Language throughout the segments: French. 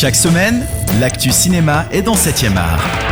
Chaque semaine, l'actu cinéma est dans 7ème art.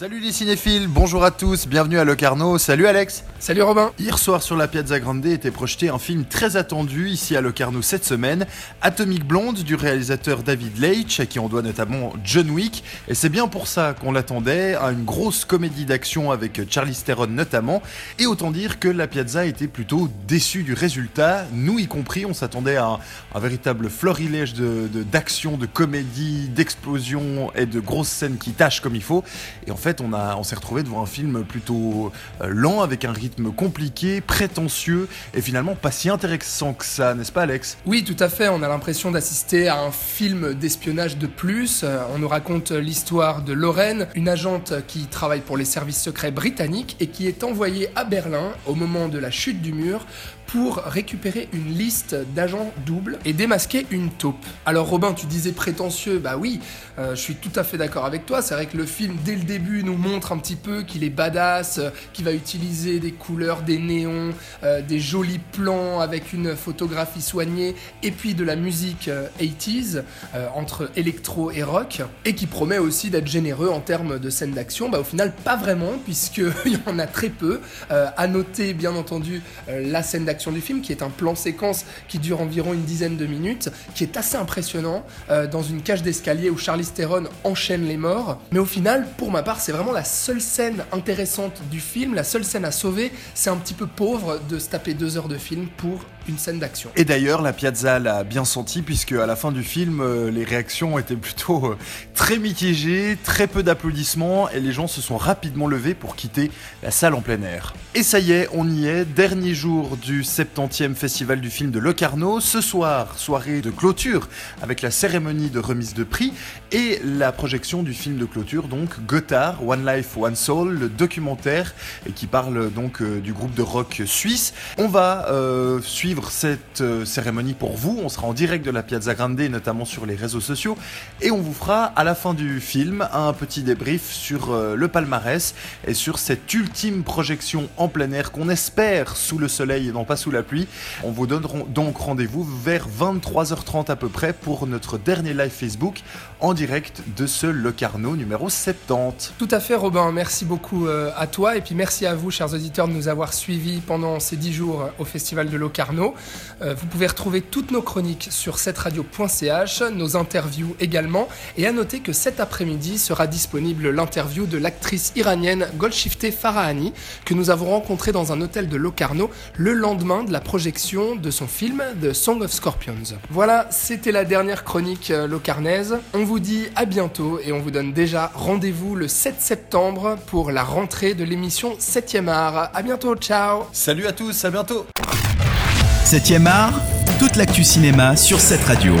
Salut les cinéphiles, bonjour à tous, bienvenue à Locarno, salut Alex. Salut Robin. Hier soir sur la Piazza Grande était projeté un film très attendu ici à Locarno cette semaine, Atomic Blonde du réalisateur David Leitch, à qui on doit notamment John Wick, et c'est bien pour ça qu'on l'attendait, à une grosse comédie d'action avec Charlie Theron notamment, et autant dire que la Piazza était plutôt déçue du résultat, nous y compris, on s'attendait à un, véritable florilège d'action, de, de comédie, d'explosion et de grosses scènes qui tâchent comme il faut, et en fait on, s'est retrouvé devant un film plutôt euh, lent, avec un rythme compliqué, prétentieux, et finalement pas si intéressant que ça, n'est-ce pas Alex? Oui, tout à fait, on a l'impression d'assister à un film d'espionnage de plus. Euh, on nous raconte l'histoire de Lorraine, une agente qui travaille pour les services secrets britanniques et qui est envoyée à Berlin au moment de la chute du mur pour récupérer une liste d'agents doubles et démasquer une taupe. Alors Robin, tu disais prétentieux, bah oui, euh, je suis tout à fait d'accord avec toi, c'est vrai que le film dès le début nous montre un petit peu qu'il est badass, euh, qu'il va utiliser des couleurs, des néons, euh, des jolis plans avec une photographie soignée et puis de la musique 80s entre électro et rock et qui promet aussi d'être généreux en termes de scènes d'action. Bah au final pas vraiment puisqu'il y en a très peu. à noter bien entendu la scène d'action du film, qui est un plan séquence qui dure environ une dizaine de minutes, qui est assez impressionnant, euh, dans une cage d'escalier où Charlie Theron enchaîne les morts. Mais au final, pour ma part, c'est vraiment la seule scène intéressante du film, la seule scène à sauver. C'est un petit peu pauvre de se taper deux heures de film pour une scène d'action. Et d'ailleurs, la Piazza l'a bien senti, puisque à la fin du film, euh, les réactions étaient plutôt euh, très mitigées, très peu d'applaudissements, et les gens se sont rapidement levés pour quitter la salle en plein air. Et ça y est, on y est, dernier jour du 70e festival du film de Locarno. Ce soir, soirée de clôture avec la cérémonie de remise de prix et la projection du film de clôture, donc Gotthard, One Life, One Soul, le documentaire qui parle donc euh, du groupe de rock suisse. On va suivre cette euh, cérémonie pour vous. On sera en direct de la Piazza Grande, notamment sur les réseaux sociaux, et on vous fera à la fin du film un petit débrief sur le palmarès et sur cette ultime projection en plein air qu'on espère sous le soleil et non pas sous la pluie. On vous donne donc rendez-vous vers 23h30 à peu près pour notre dernier live Facebook en direct de ce Locarno numéro 70. Tout à fait Robin, merci beaucoup euh, à toi et puis merci à vous chers auditeurs de nous avoir suivis pendant ces 10 jours au festival de Locarno. Euh, vous pouvez retrouver toutes nos chroniques sur cetteradio.ch, nos interviews également et à noter que cet après-midi sera disponible l'interview de l'actrice iranienne Golshifteh Farahani que nous avons rencontrée dans un hôtel de Locarno le lendemain de la projection de son film The Song of Scorpions. Voilà, c'était la dernière chronique euh, locarnaise. On vous dit à bientôt et on vous donne déjà rendez-vous le 7 septembre pour la rentrée de l'émission 7e art. À bientôt, ciao Salut à tous, à bientôt 7e art, toute l'actu cinéma sur cette radio.